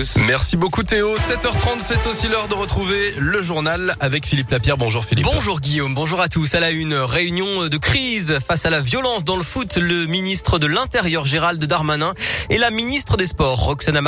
tous. Merci beaucoup Théo. 7h30, c'est aussi l'heure de retrouver le journal avec Philippe Lapierre. Bonjour Philippe. Bonjour Guillaume, bonjour à tous. À la une réunion de crise face à la violence dans le foot, le ministre de l'Intérieur Gérald Darmanin et la ministre des Sports Roxana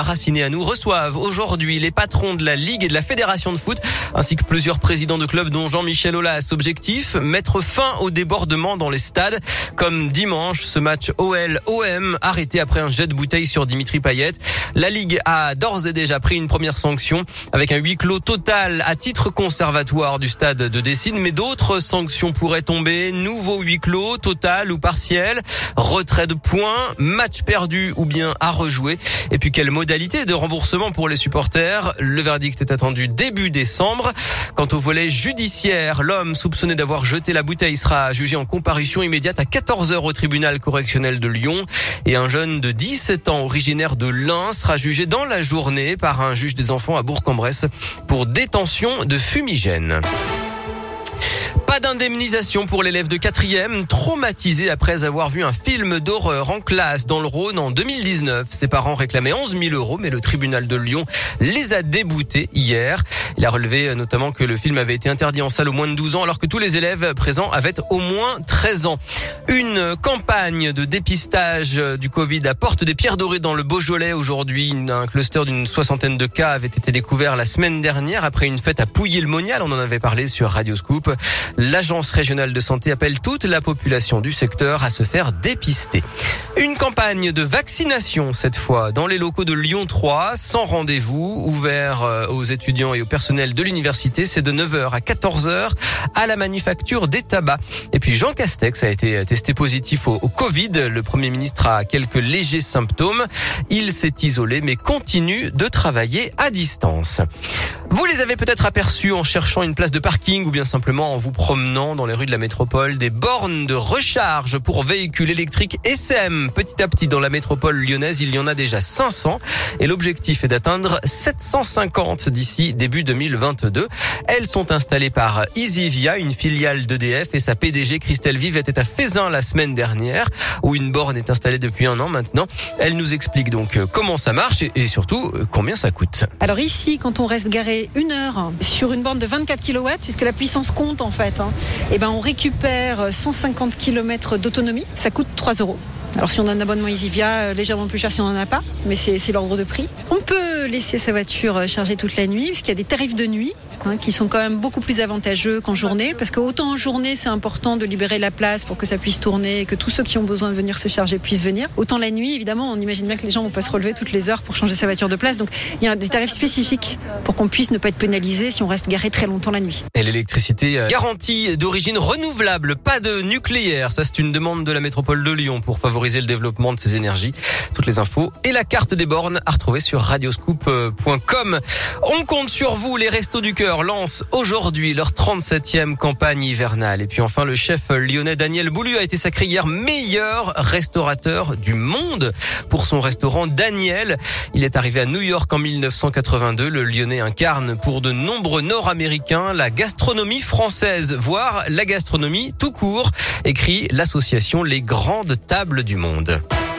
nous reçoivent aujourd'hui les patrons de la Ligue et de la Fédération de foot ainsi que plusieurs présidents de clubs dont Jean-Michel Aulas. Objectif, mettre fin au débordement dans les stades comme dimanche ce match OL-OM arrêté après un jet de bouteille sur Dimitri Payet. La Ligue a d'ores et déjà pris une première sanction avec un huis clos total à titre conservatoire du stade de Dessine, mais d'autres sanctions pourraient tomber. Nouveau huis clos total ou partiel, retrait de points, match perdu ou bien à rejouer. Et puis quelle modalité de remboursement pour les supporters? Le verdict est attendu début décembre. Quant au volet judiciaire, l'homme soupçonné d'avoir jeté la bouteille sera jugé en comparution immédiate à 14 heures au tribunal correctionnel de Lyon et un jeune de 17 ans originaire de Lens sera jugé dans la journée par un juge des enfants à Bourg-en-Bresse pour détention de fumigène. Pas d'indemnisation pour l'élève de quatrième, traumatisé après avoir vu un film d'horreur en classe dans le Rhône en 2019. Ses parents réclamaient 11 000 euros, mais le tribunal de Lyon les a déboutés hier. Il a relevé euh, notamment que le film avait été interdit en salle au moins de 12 ans, alors que tous les élèves présents avaient au moins 13 ans. Une campagne de dépistage euh, du Covid apporte des pierres dorées dans le Beaujolais aujourd'hui. Un cluster d'une soixantaine de cas avait été découvert la semaine dernière après une fête à Pouilly-le-Monial. On en avait parlé sur Radio Scoop. L'agence régionale de santé appelle toute la population du secteur à se faire dépister. Une campagne de vaccination cette fois dans les locaux de Lyon 3, sans rendez-vous, ouvert euh, aux étudiants et au personnel de l'université. C'est de 9h à 14h à la manufacture des tabacs. Et puis Jean Castex a été testé positif au, au Covid. Le Premier ministre a quelques légers symptômes. Il s'est isolé mais continue de travailler à distance. Vous les avez peut-être aperçus en cherchant une place de parking ou bien simplement en vous promenant dans les rues de la métropole. Des bornes de recharge pour véhicules électriques SM. Petit à petit dans la métropole lyonnaise, il y en a déjà 500 et l'objectif est d'atteindre 750 d'ici début 2022. Elles sont installées par EasyVia, une filiale d'EDF et sa PDG Christelle Vive était à Fézin la semaine dernière où une borne est installée depuis un an maintenant. Elle nous explique donc comment ça marche et surtout combien ça coûte. Alors ici, quand on reste garé une heure sur une borne de 24 kW, puisque la puissance compte en fait, et hein. eh ben on récupère 150 km d'autonomie. Ça coûte 3 euros. Alors si on a un abonnement EasyVia, euh, légèrement plus cher si on n'en a pas, mais c'est l'ordre de prix. On peut laisser sa voiture euh, chargée toute la nuit, puisqu'il y a des tarifs de nuit hein, qui sont quand même beaucoup plus avantageux qu'en journée, parce qu'autant en journée c'est important de libérer la place pour que ça puisse tourner et que tous ceux qui ont besoin de venir se charger puissent venir. Autant la nuit, évidemment, on imagine bien que les gens vont pas se relever toutes les heures pour changer sa voiture de place, donc il y a des tarifs spécifiques pour qu'on puisse ne pas être pénalisé si on reste garé très longtemps la nuit. Et l'électricité euh, garantie d'origine renouvelable, pas de nucléaire, ça c'est une demande de la métropole de Lyon pour favoriser le développement de ces énergies. Toutes les infos et la carte des bornes à retrouver sur radioscoop.com. On compte sur vous, les Restos du Cœur lance aujourd'hui leur 37e campagne hivernale. Et puis enfin, le chef lyonnais Daniel Boulu a été sacré hier meilleur restaurateur du monde pour son restaurant Daniel. Il est arrivé à New York en 1982. Le lyonnais incarne pour de nombreux Nord-Américains la gastronomie française, voire la gastronomie tout court, écrit l'association Les Grandes Tables du Monde.